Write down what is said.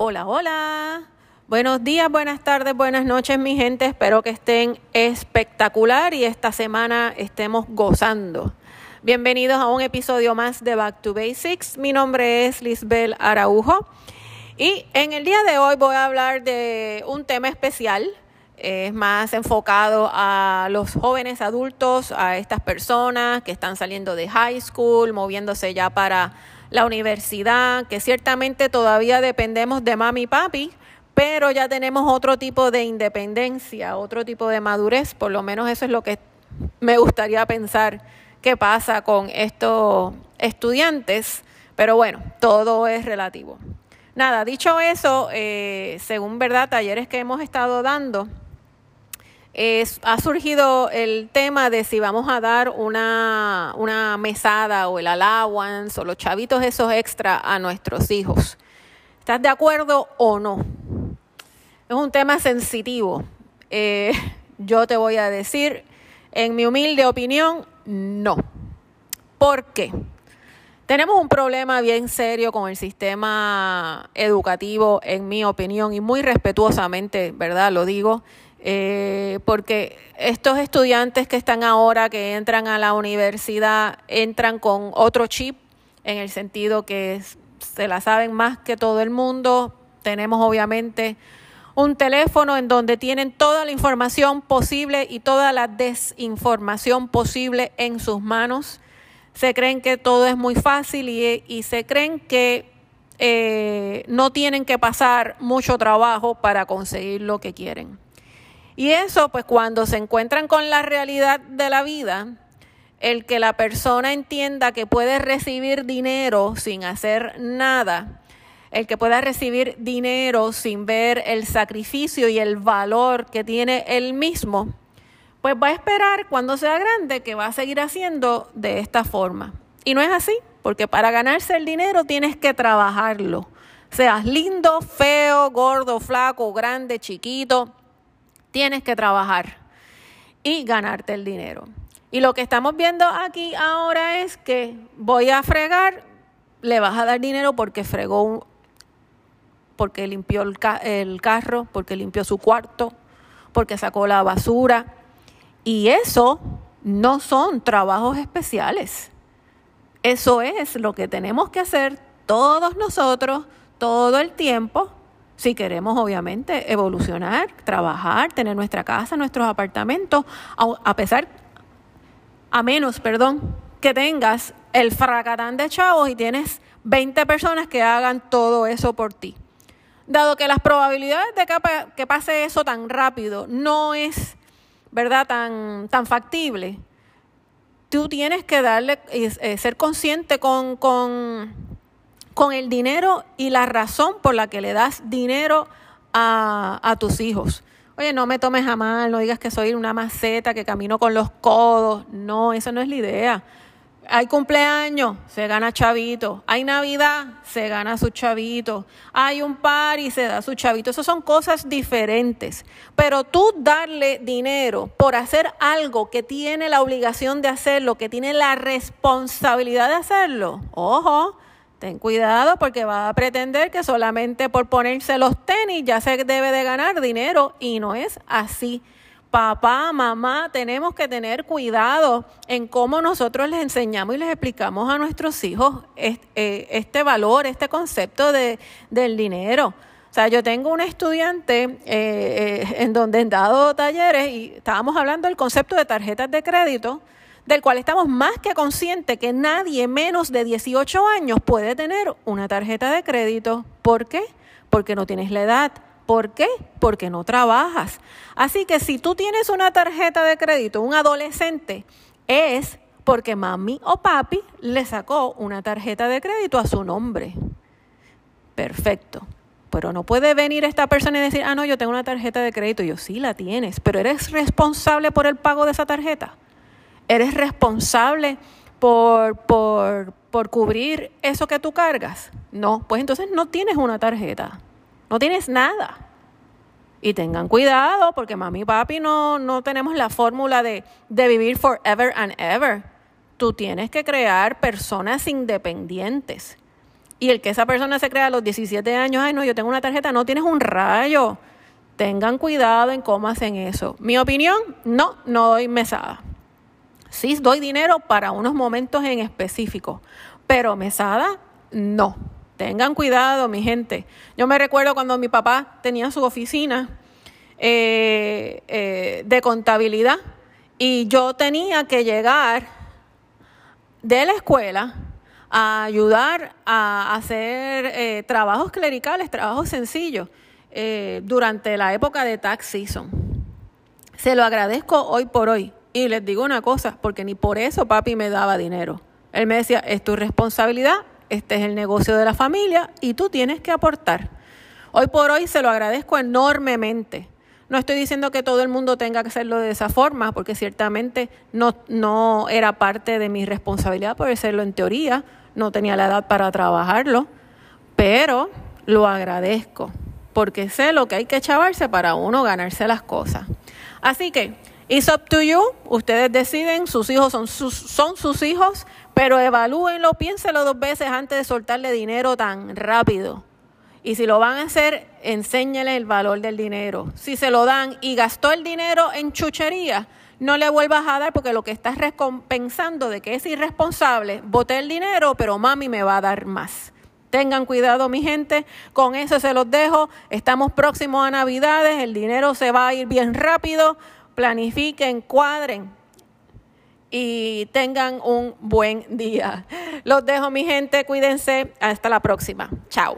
Hola, hola. Buenos días, buenas tardes, buenas noches, mi gente. Espero que estén espectacular y esta semana estemos gozando. Bienvenidos a un episodio más de Back to Basics. Mi nombre es Lisbel Araujo y en el día de hoy voy a hablar de un tema especial. Es más enfocado a los jóvenes adultos, a estas personas que están saliendo de high school, moviéndose ya para la universidad, que ciertamente todavía dependemos de mami y papi, pero ya tenemos otro tipo de independencia, otro tipo de madurez, por lo menos eso es lo que me gustaría pensar que pasa con estos estudiantes, pero bueno, todo es relativo. Nada, dicho eso, eh, según verdad, talleres que hemos estado dando, ha surgido el tema de si vamos a dar una, mesada o el allowance o los chavitos esos extra a nuestros hijos. ¿Estás de acuerdo o no? Es un tema sensitivo. Eh, yo te voy a decir, en mi humilde opinión, no. ¿Por qué? Tenemos un problema bien serio con el sistema educativo, en mi opinión, y muy respetuosamente, ¿verdad? Lo digo, eh, porque estos estudiantes que están ahora, que entran a la universidad, entran con otro chip, en el sentido que se la saben más que todo el mundo. Tenemos obviamente un teléfono en donde tienen toda la información posible y toda la desinformación posible en sus manos. Se creen que todo es muy fácil y, se creen que eh, no tienen que pasar mucho trabajo para conseguir lo que quieren. Y eso, pues cuando se encuentran con la realidad de la vida, el que la persona entienda que puede recibir dinero sin hacer nada, el que pueda recibir dinero sin ver el sacrificio y el valor que tiene él mismo, pues va a esperar cuando sea grande que va a seguir haciendo de esta forma. Y no es así, porque para ganarse el dinero tienes que trabajarlo. Seas lindo, feo, gordo, flaco, grande, chiquito, tienes que trabajar y ganarte el dinero. Y lo que estamos viendo aquí ahora es que voy a fregar, le vas a dar dinero porque fregó, porque limpió el, el carro, porque limpió su cuarto, porque sacó la basura. Y eso no son trabajos especiales. Eso es lo que tenemos que hacer todos nosotros todo el tiempo si queremos obviamente evolucionar, trabajar, tener nuestra casa, nuestros apartamentos, a pesar, a menos, perdón, que tengas el fracatán de chavos y tienes 20 personas que hagan todo eso por ti. Dado que las probabilidades de que, pase eso tan rápido no es, ¿verdad?, tan, tan factible, tú tienes que darle, eh, ser consciente con, con con el dinero y la razón por la que le das dinero a, tus hijos. Oye, no me tomes a mal, no digas que soy una maceta que camino con los codos. No, esa no es la idea. Hay cumpleaños, se gana chavito. Hay Navidad, se gana su chavito. Hay un par y se da su chavito. Esas son cosas diferentes. Pero tú darle dinero por hacer algo que tiene la obligación de hacerlo, que tiene la responsabilidad de hacerlo, ojo, Ten cuidado porque va a pretender que solamente por ponerse los tenis ya se debe de ganar dinero y no es así. Papá, mamá, tenemos que tener cuidado en cómo nosotros les enseñamos y les explicamos a nuestros hijos eh, este, valor, este concepto de, del dinero. O sea, yo tengo un estudiante eh, eh, en donde he dado talleres y estábamos hablando del concepto de tarjetas de crédito del cual estamos más que conscientes que nadie menos de 18 años puede tener una tarjeta de crédito. ¿Por qué? Porque no tienes la edad. ¿Por qué? Porque no trabajas. Así que si tú tienes una tarjeta de crédito, un adolescente, es porque mami o papi le sacó una tarjeta de crédito a su nombre. Perfecto. Pero no puede venir esta persona y decir, ah, no, yo tengo una tarjeta de crédito. yo sí la tienes, pero eres responsable por el pago de esa tarjeta. ¿Eres responsable por, por, por cubrir eso que tú cargas? No, pues entonces no tienes una tarjeta, no tienes nada. Y tengan cuidado porque mami y papi no, no tenemos la fórmula de, de vivir forever and ever. Tú tienes que crear personas independientes. Y el que esa persona se crea a los 17 años, ay no, yo tengo una tarjeta, no tienes un rayo. Tengan cuidado en cómo hacen eso. Mi opinión, no, no doy mesada. Sí doy dinero para unos momentos en específico, pero mesada, no. Tengan cuidado, mi gente. Yo me recuerdo cuando mi papá tenía su oficina eh, eh, de contabilidad y yo tenía que llegar de la escuela a ayudar a hacer eh, trabajos clericales, trabajos sencillos, durante la época de tax season. Se lo agradezco hoy por hoy. Y les digo una cosa, porque ni por eso papi me daba dinero. Él me decía, es tu responsabilidad, este es el negocio de la familia y tú tienes que aportar. Hoy por hoy se lo agradezco enormemente. No estoy diciendo que todo el mundo tenga que hacerlo de esa forma, porque ciertamente no, no era parte de mi responsabilidad por hacerlo en teoría, no tenía la edad para trabajarlo, pero lo agradezco, porque sé lo que hay que chavarse para uno ganarse las cosas. Así que, it's up to you, ustedes deciden, sus hijos son sus, son sus hijos, pero evalúenlo, piénselo dos veces antes de soltarle dinero tan rápido. Y si lo van a hacer, enséñele el valor del dinero. Si se lo dan y gastó el dinero en chuchería, no le vuelvas a dar porque lo que estás recompensando de que es irresponsable, boté el dinero, pero mami me va a dar más. Tengan cuidado, mi gente. Con eso se los dejo. Estamos próximos a Navidades. El dinero se va a ir bien rápido. Planifiquen, cuadren y tengan un buen día. Los dejo, mi gente. Cuídense. Hasta la próxima. Chao.